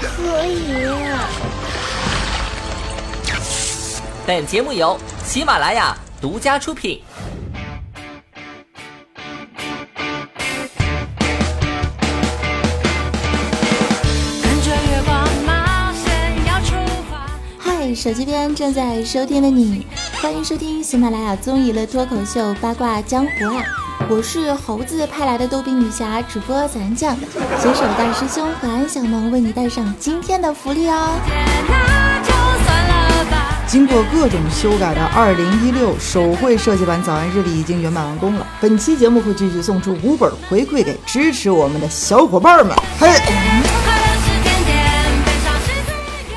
可以。本节目由喜马拉雅独家出品。手机边正在收听的你，欢迎收听喜马拉雅综艺乐脱口秀八卦江湖啊！我是猴子派来的逗比女侠主播小安酱，携手大师兄和安小萌为你带上今天的福利哦。经过各种修改的二零一六手绘设计版早安日历已经圆满完工了，本期节目会继续送出五本回馈给支持我们的小伙伴们。嘿。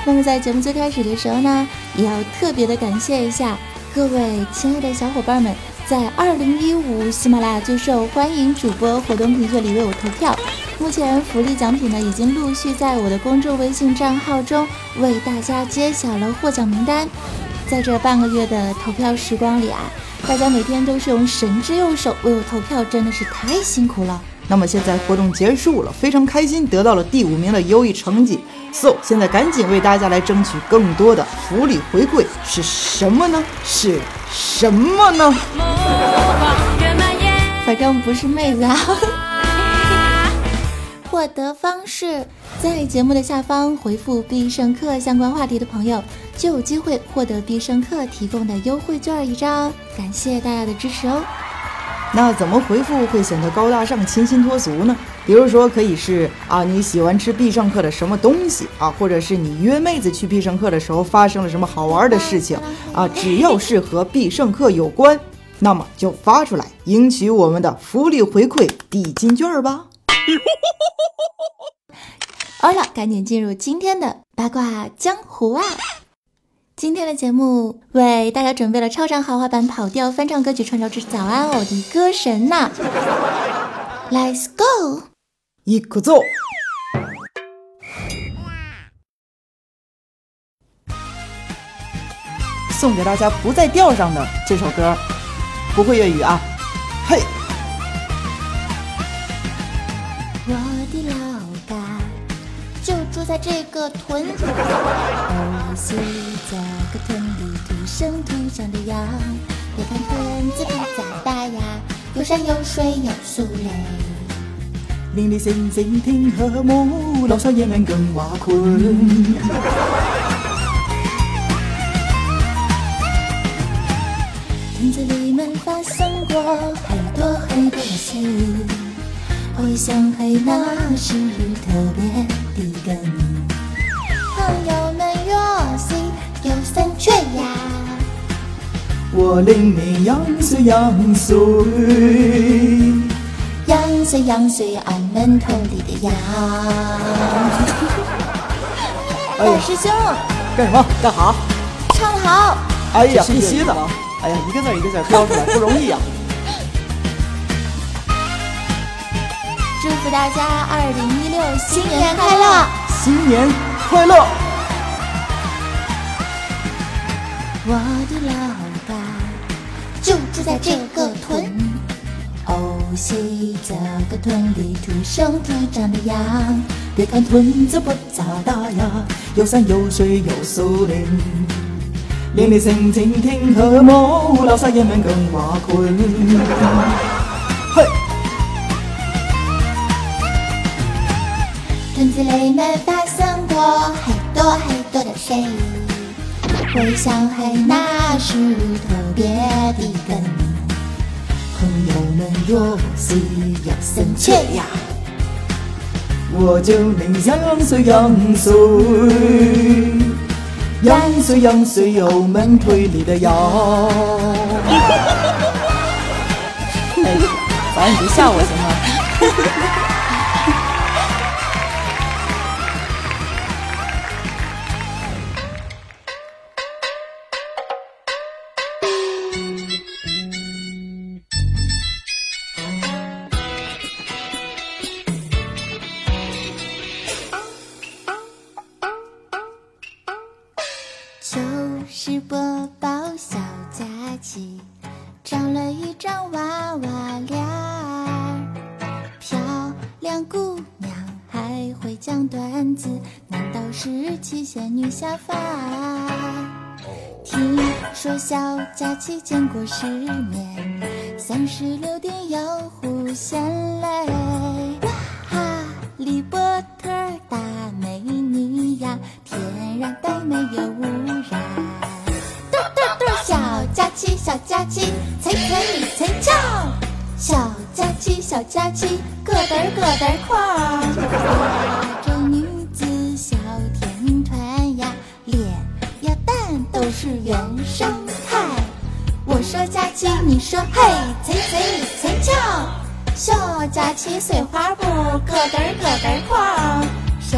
那么在节目最开始的时候呢，也要特别的感谢一下各位亲爱的小伙伴们，在二零一五喜马拉雅最受欢迎主播活动评选里为我投票。目前福利奖品呢，已经陆续在我的公众微信账号中为大家揭晓了获奖名单。在这半个月的投票时光里啊，大家每天都是用神之右手为我投票，真的是太辛苦了。那么现在活动结束了，非常开心，得到了第五名的优异成绩。So，现在赶紧为大家来争取更多的福利回馈，是什么呢？是什么呢？反正不是妹子啊。获得方式在节目的下方回复“必胜客”相关话题的朋友，就有机会获得必胜客提供的优惠券一张。感谢大家的支持哦。那怎么回复会显得高大上、清新脱俗呢？比如说，可以是啊，你喜欢吃必胜客的什么东西啊，或者是你约妹子去必胜客的时候发生了什么好玩的事情啊，只要是和必胜客有关，那么就发出来，赢取我们的福利回馈抵金券吧。好了，赶紧进入今天的八卦江湖啊！今天的节目为大家准备了超长豪华版跑调翻唱歌曲《创造之早安我的歌神呐，Let's go，一个奏，送给大家不在调上的这首歌，不会粤语啊，嘿。在这个屯，哦，是这个屯里土生土长的羊。别看屯子不咋大呀，有山有水有树嘞。邻里声声听和睦，老少爷们更瓦昆。屯子里面发生过很多很多的事。回想起那时特别的跟朋友们若是有三缺呀，我领你杨岁杨岁，杨岁杨岁俺们屯里的羊。大师兄，干什么？干哈？唱得好！哎呀，必须的！哎呀，一个字一个字标出来不容易呀。祝福大家二零一六新年快乐！新年快乐！我的老家就住在这个屯，哦，西这个屯里土生土长的羊。别看屯子不咋大呀，有山有水有树林，邻里声情听和睦，老少爷们更瓦昆。村子里面发生过很多很多的事，回想起那是特别的跟。朋友们若是有生气呀，我就领杨岁杨岁，杨岁杨岁有门推里的摇。哎，反正你别吓我行吗？小假期见过世面，三十六点要互献泪。哈利波特大美女呀，天然呆没有污染。嘟嘟嘟，小假期小假期，踩踩你踩脚。小假期小假期，咯噔儿咯噔儿。说假期，你说嘿，踩踩你踩脚。小假期碎花布，咯噔咯噔儿哐。谁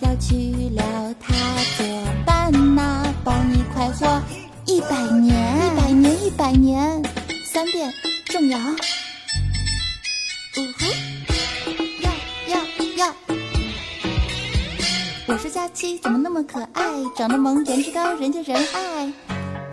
要去了她作伴呐？保你快活一百年，一百年，一百年。三遍重摇。呜呼，要要要！我说佳期怎么那么可爱？长得萌，颜值高，人见人爱。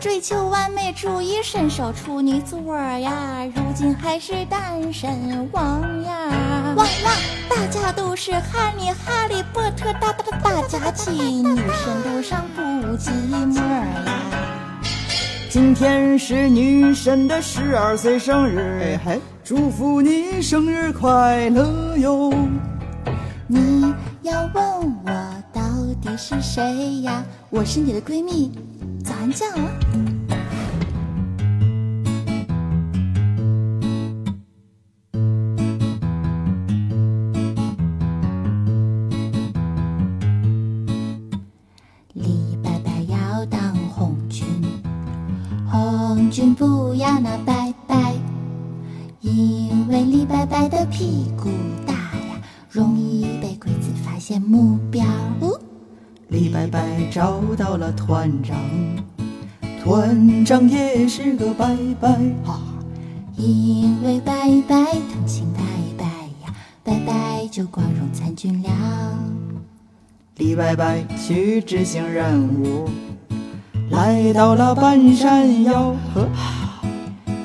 追求完美主义，深受处女座呀，如今还是单身汪呀。汪汪，大家都是哈利哈利波特大大的大假期，女神路上不寂寞呀。今天是女神的十二岁生日，嘿，祝福你生日快乐哟！你要问我到底是谁呀？我是你的闺蜜，早安酱啊。李白白要当红军，红军不要那白白，因为李白白的屁股大呀，容易被鬼子发现目标。哦李白白找到了团长，团长也是个白白哈。因为白白同情白白呀，白白就光荣参军了。李白白去执行任务，来到了半山腰。呵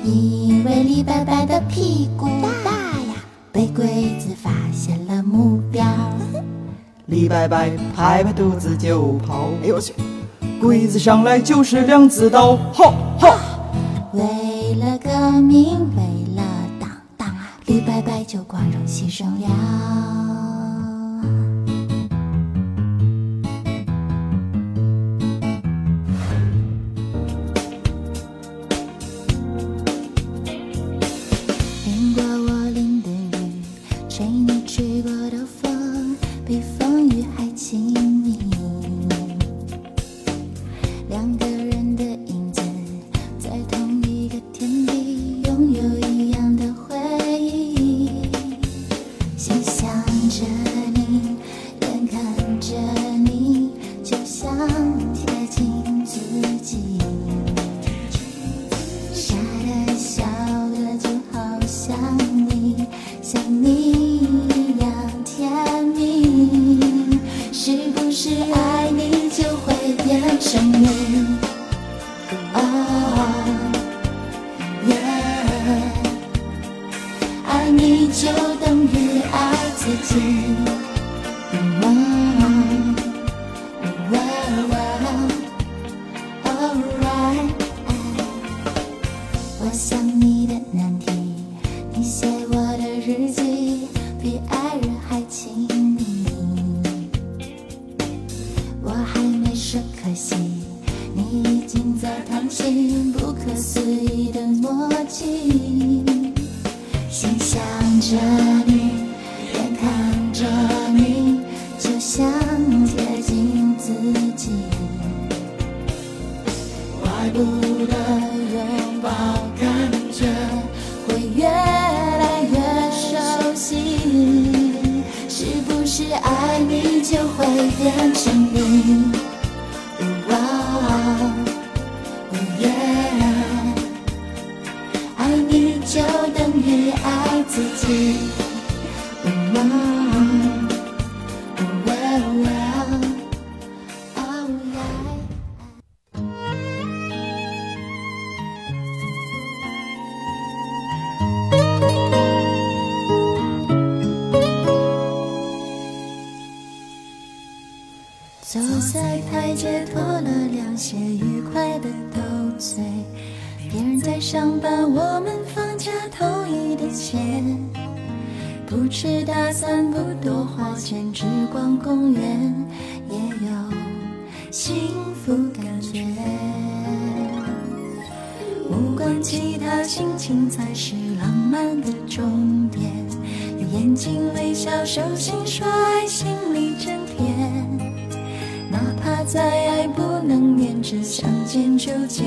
因为李白白的屁股大呀，被鬼子发现了目标。李白白拍拍肚子就跑，哎呦我去！鬼子上来就是两字刀，哈哈！为了革命，为了党党啊，李白白就光荣牺牲了。着你，眼看着你，就像爱才是浪漫的终点。用眼睛微笑，手心说爱，心里真甜。哪怕再爱不能连着，想见就见，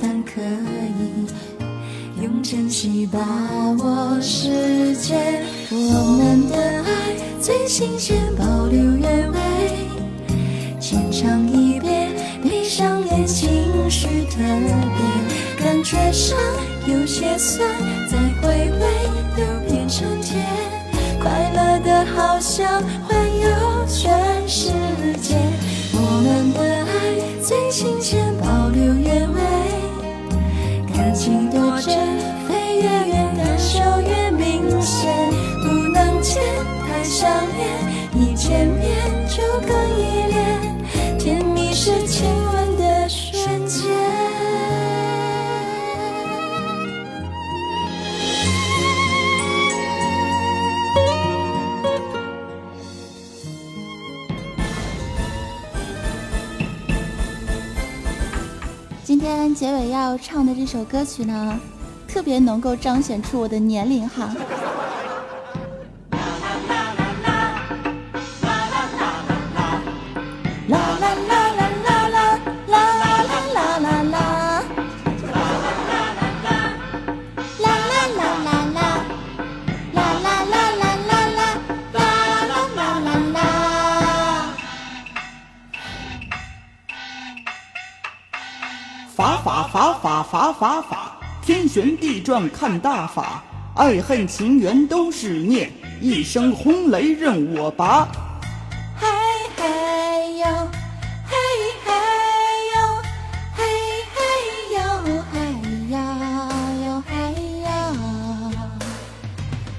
但可以用珍惜把握时间。我们的爱最新鲜，保留原味，浅尝一遍，闭上眼，情绪特别，感觉上有些酸，再回味又变成甜，快乐的好像环游全世界。我们的爱最新鲜，保留原味，感情多真，飞越远，感受越明显。结尾要唱的这首歌曲呢，特别能够彰显出我的年龄哈。旋地转看大法，爱恨情缘都是孽，一声轰雷任我拔。嘿嘿哟，嘿嘿哟，嘿嘿哟，嘿呀哟嘿呀。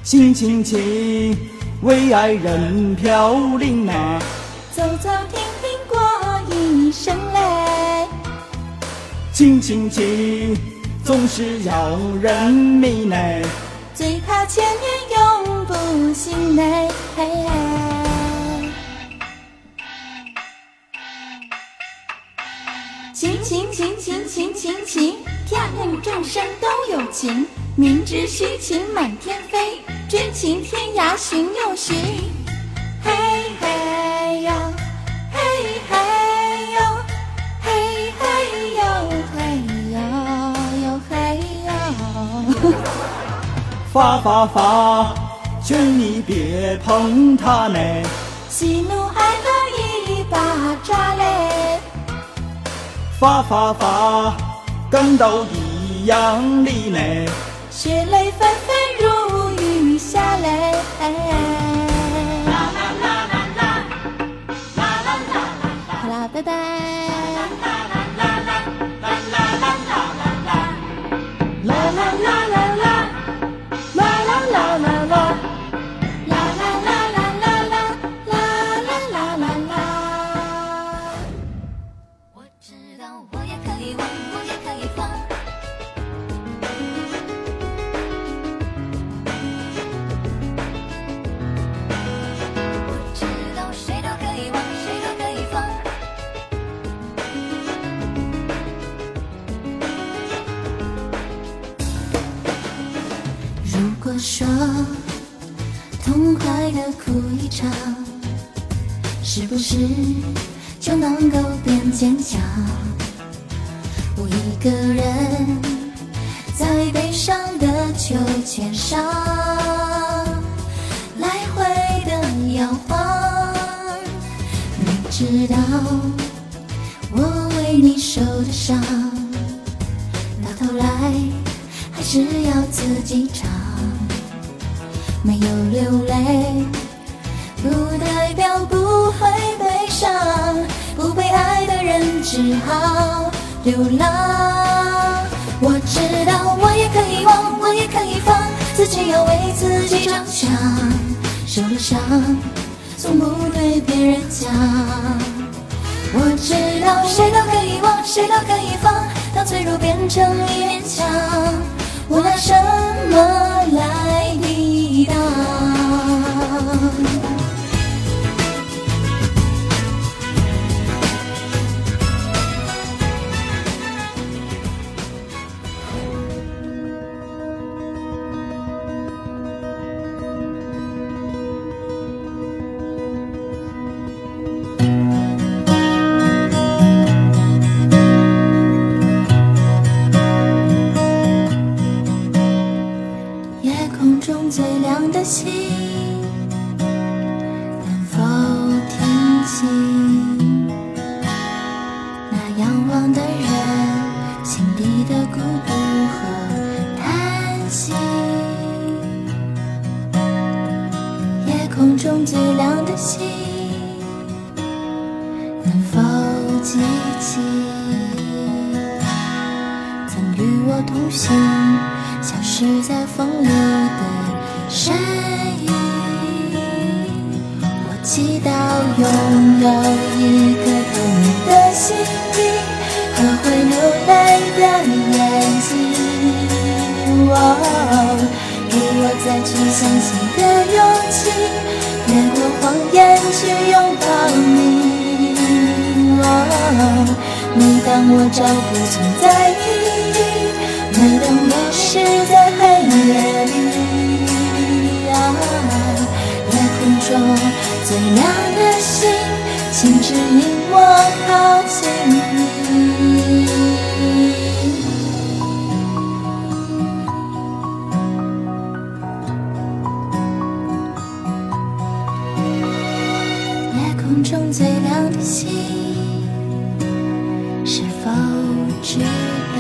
亲亲亲，为爱人飘零啊！走走停停过一声泪，亲亲亲，总是要人迷恋。最怕千年永不心累。嘿嘿情情情情情情情，天地众生都有情，明知虚情满天飞，真情天涯寻又寻。发发发，劝你别碰它呢。喜怒哀乐一把抓嘞，发发发，感到一样的呢。血泪纷纷如雨下嘞。好啦，拜拜。说痛快的哭一场，是不是就能够变坚强？我一个人在悲伤的秋千上来回的摇晃，你知道我为你受的伤，到头来。还是要自己尝。没有流泪，不代表不会悲伤。不被爱的人只好流浪。我知道我也可以忘，我也可以放，自己要为自己着想。受了伤，从不对别人讲。我知道谁都可以放。当脆弱变成一面墙，我拿什么来拥有一颗透明的心灵和会流泪的眼睛。哦，给我再去相信的勇气，越过谎言去拥抱你。哦，每当我找不存在意义。每当我是在黑夜里，啊，夜空中最亮的星，请指引我靠近你。夜空中最亮的星，是否知道？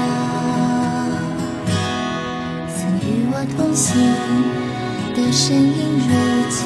曾与我同行的身影，如今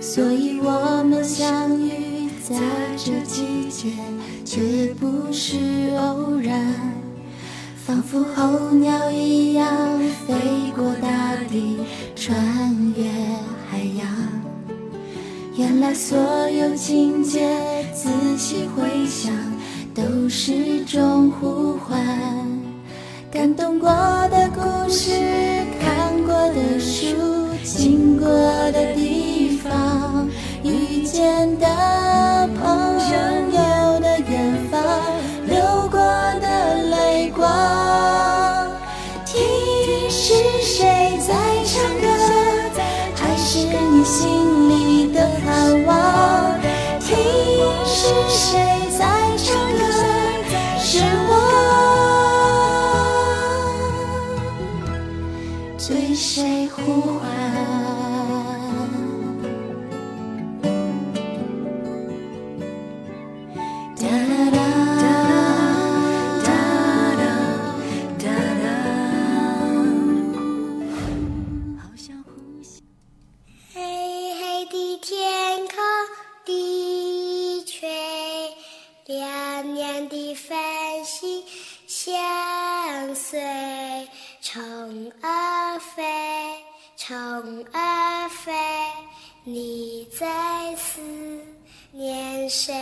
所以我们相遇在这季节，绝不是偶然。仿佛候鸟一样飞过大地，穿越海洋。原来所有情节，仔细回想，都是种呼唤。感动过的故事，看过的书，经过的地虫儿飞，你在思念谁？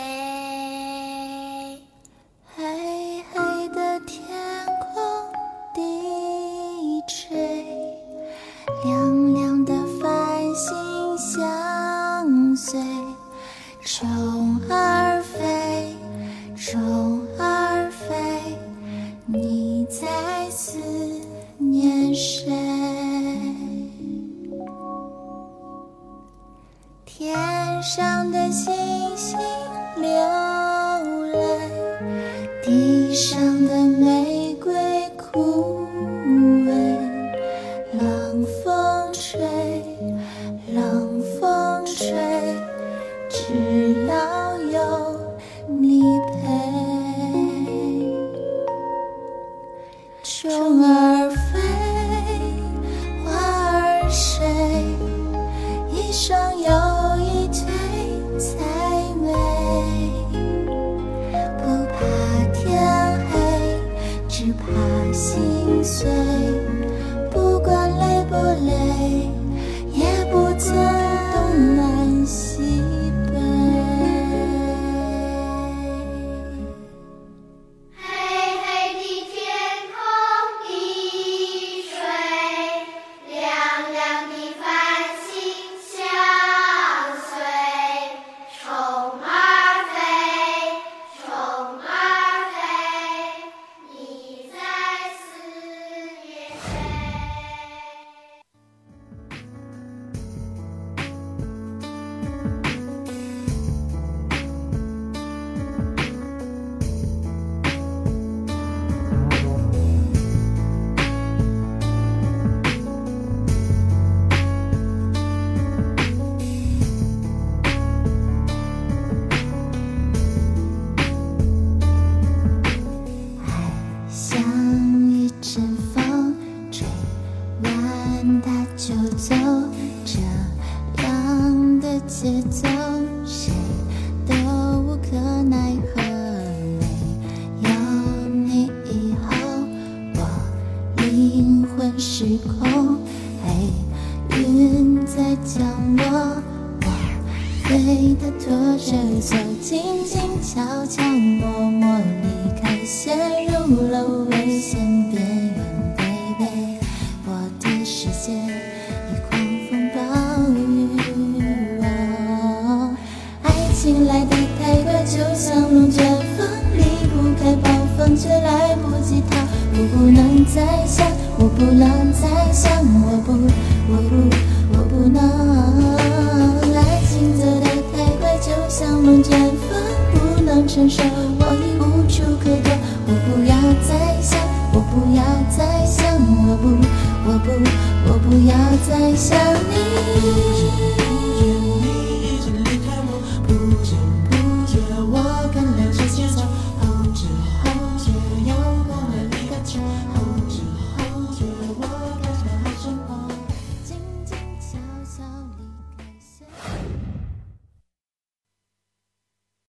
算，我不，